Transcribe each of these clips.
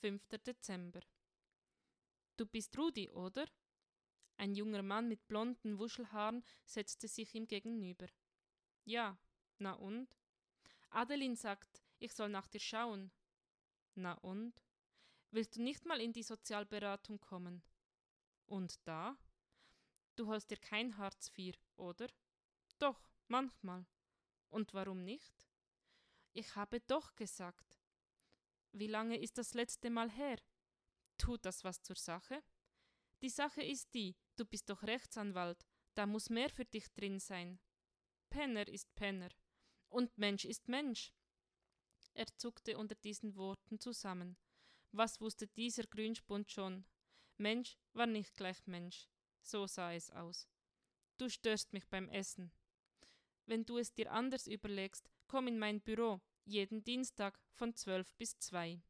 5. Dezember. Du bist Rudi, oder? Ein junger Mann mit blonden Wuschelhaaren setzte sich ihm gegenüber. Ja, na und? Adeline sagt, ich soll nach dir schauen. Na und? Willst du nicht mal in die Sozialberatung kommen? Und da? Du holst dir kein Hartz IV, oder? Doch, manchmal. Und warum nicht? Ich habe doch gesagt. Wie lange ist das letzte Mal her? Tut das was zur Sache? Die Sache ist die, du bist doch Rechtsanwalt, da muss mehr für dich drin sein. Penner ist Penner. Und Mensch ist Mensch. Er zuckte unter diesen Worten zusammen. Was wusste dieser Grünspund schon? Mensch war nicht gleich Mensch. So sah es aus. Du störst mich beim Essen. Wenn du es dir anders überlegst, komm in mein Büro, jeden Dienstag von zwölf bis zwei.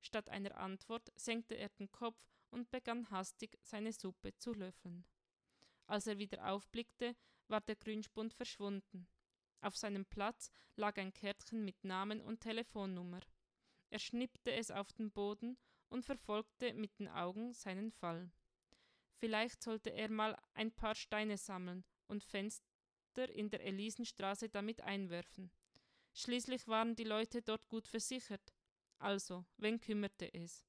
Statt einer Antwort senkte er den Kopf und begann hastig seine Suppe zu löffeln. Als er wieder aufblickte, war der Grünspund verschwunden. Auf seinem Platz lag ein Kärtchen mit Namen und Telefonnummer. Er schnippte es auf den Boden und verfolgte mit den Augen seinen Fall. Vielleicht sollte er mal ein paar Steine sammeln und Fenster in der Elisenstraße damit einwerfen. Schließlich waren die Leute dort gut versichert. Also, wen kümmerte es?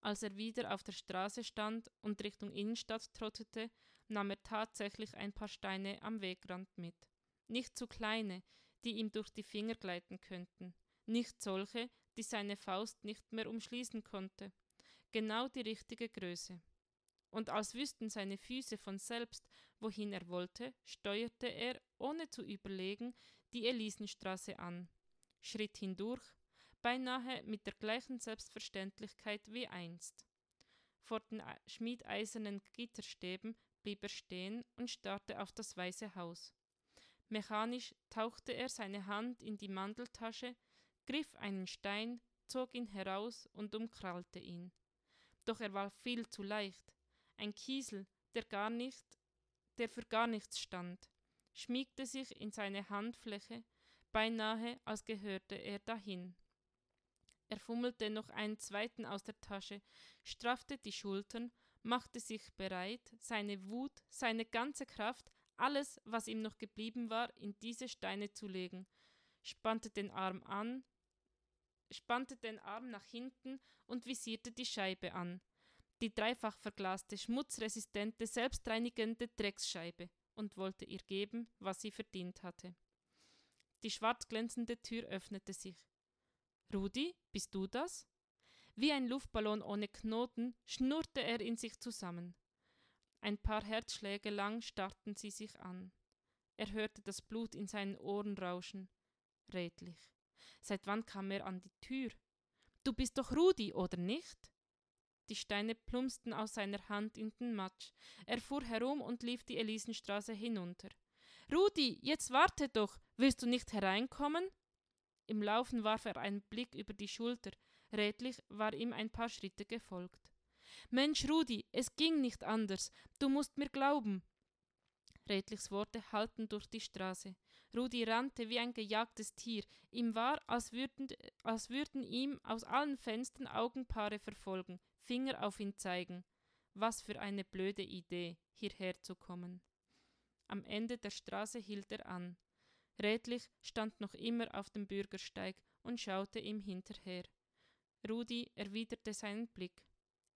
Als er wieder auf der Straße stand und Richtung Innenstadt trottete, nahm er tatsächlich ein paar Steine am Wegrand mit. Nicht zu kleine, die ihm durch die Finger gleiten könnten, nicht solche, die seine Faust nicht mehr umschließen konnte. Genau die richtige Größe. Und als wüssten seine Füße von selbst, wohin er wollte, steuerte er, ohne zu überlegen, die Elisenstraße an, schritt hindurch, beinahe mit der gleichen Selbstverständlichkeit wie einst. Vor den schmiedeisernen Gitterstäben blieb er stehen und starrte auf das weiße Haus. Mechanisch tauchte er seine Hand in die Mandeltasche, griff einen Stein, zog ihn heraus und umkrallte ihn. Doch er war viel zu leicht, ein Kiesel, der gar nicht, der für gar nichts stand schmiegte sich in seine Handfläche, beinahe als gehörte er dahin. Er fummelte noch einen zweiten aus der Tasche, straffte die Schultern, machte sich bereit, seine Wut, seine ganze Kraft, alles, was ihm noch geblieben war, in diese Steine zu legen, spannte den Arm an, spannte den Arm nach hinten und visierte die Scheibe an. Die dreifach verglaste, schmutzresistente, selbstreinigende Drecksscheibe und wollte ihr geben, was sie verdient hatte. Die schwarz glänzende Tür öffnete sich. Rudi, bist du das? Wie ein Luftballon ohne Knoten schnurrte er in sich zusammen. Ein paar Herzschläge lang starrten sie sich an. Er hörte das Blut in seinen Ohren rauschen. Redlich. Seit wann kam er an die Tür? Du bist doch Rudi, oder nicht? Die Steine plumpsten aus seiner Hand in den Matsch. Er fuhr herum und lief die Elisenstraße hinunter. Rudi, jetzt warte doch. Willst du nicht hereinkommen? Im Laufen warf er einen Blick über die Schulter. Redlich war ihm ein paar Schritte gefolgt. Mensch, Rudi, es ging nicht anders. Du musst mir glauben. Redlichs Worte hallten durch die Straße. Rudi rannte wie ein gejagtes Tier. Ihm war, als würden, als würden ihm aus allen Fenstern Augenpaare verfolgen. Finger auf ihn zeigen. Was für eine blöde Idee, hierher zu kommen. Am Ende der Straße hielt er an. Redlich stand noch immer auf dem Bürgersteig und schaute ihm hinterher. Rudi erwiderte seinen Blick.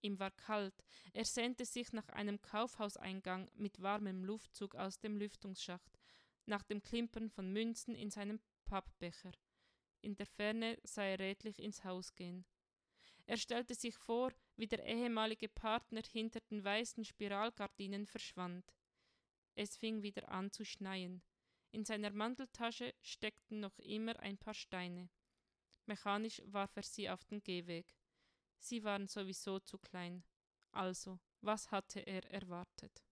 Ihm war kalt, er sehnte sich nach einem Kaufhauseingang mit warmem Luftzug aus dem Lüftungsschacht, nach dem Klimpern von Münzen in seinem Pappbecher. In der Ferne sah er redlich ins Haus gehen. Er stellte sich vor, wie der ehemalige Partner hinter den weißen Spiralgardinen verschwand. Es fing wieder an zu schneien. In seiner Manteltasche steckten noch immer ein paar Steine. Mechanisch warf er sie auf den Gehweg. Sie waren sowieso zu klein. Also, was hatte er erwartet?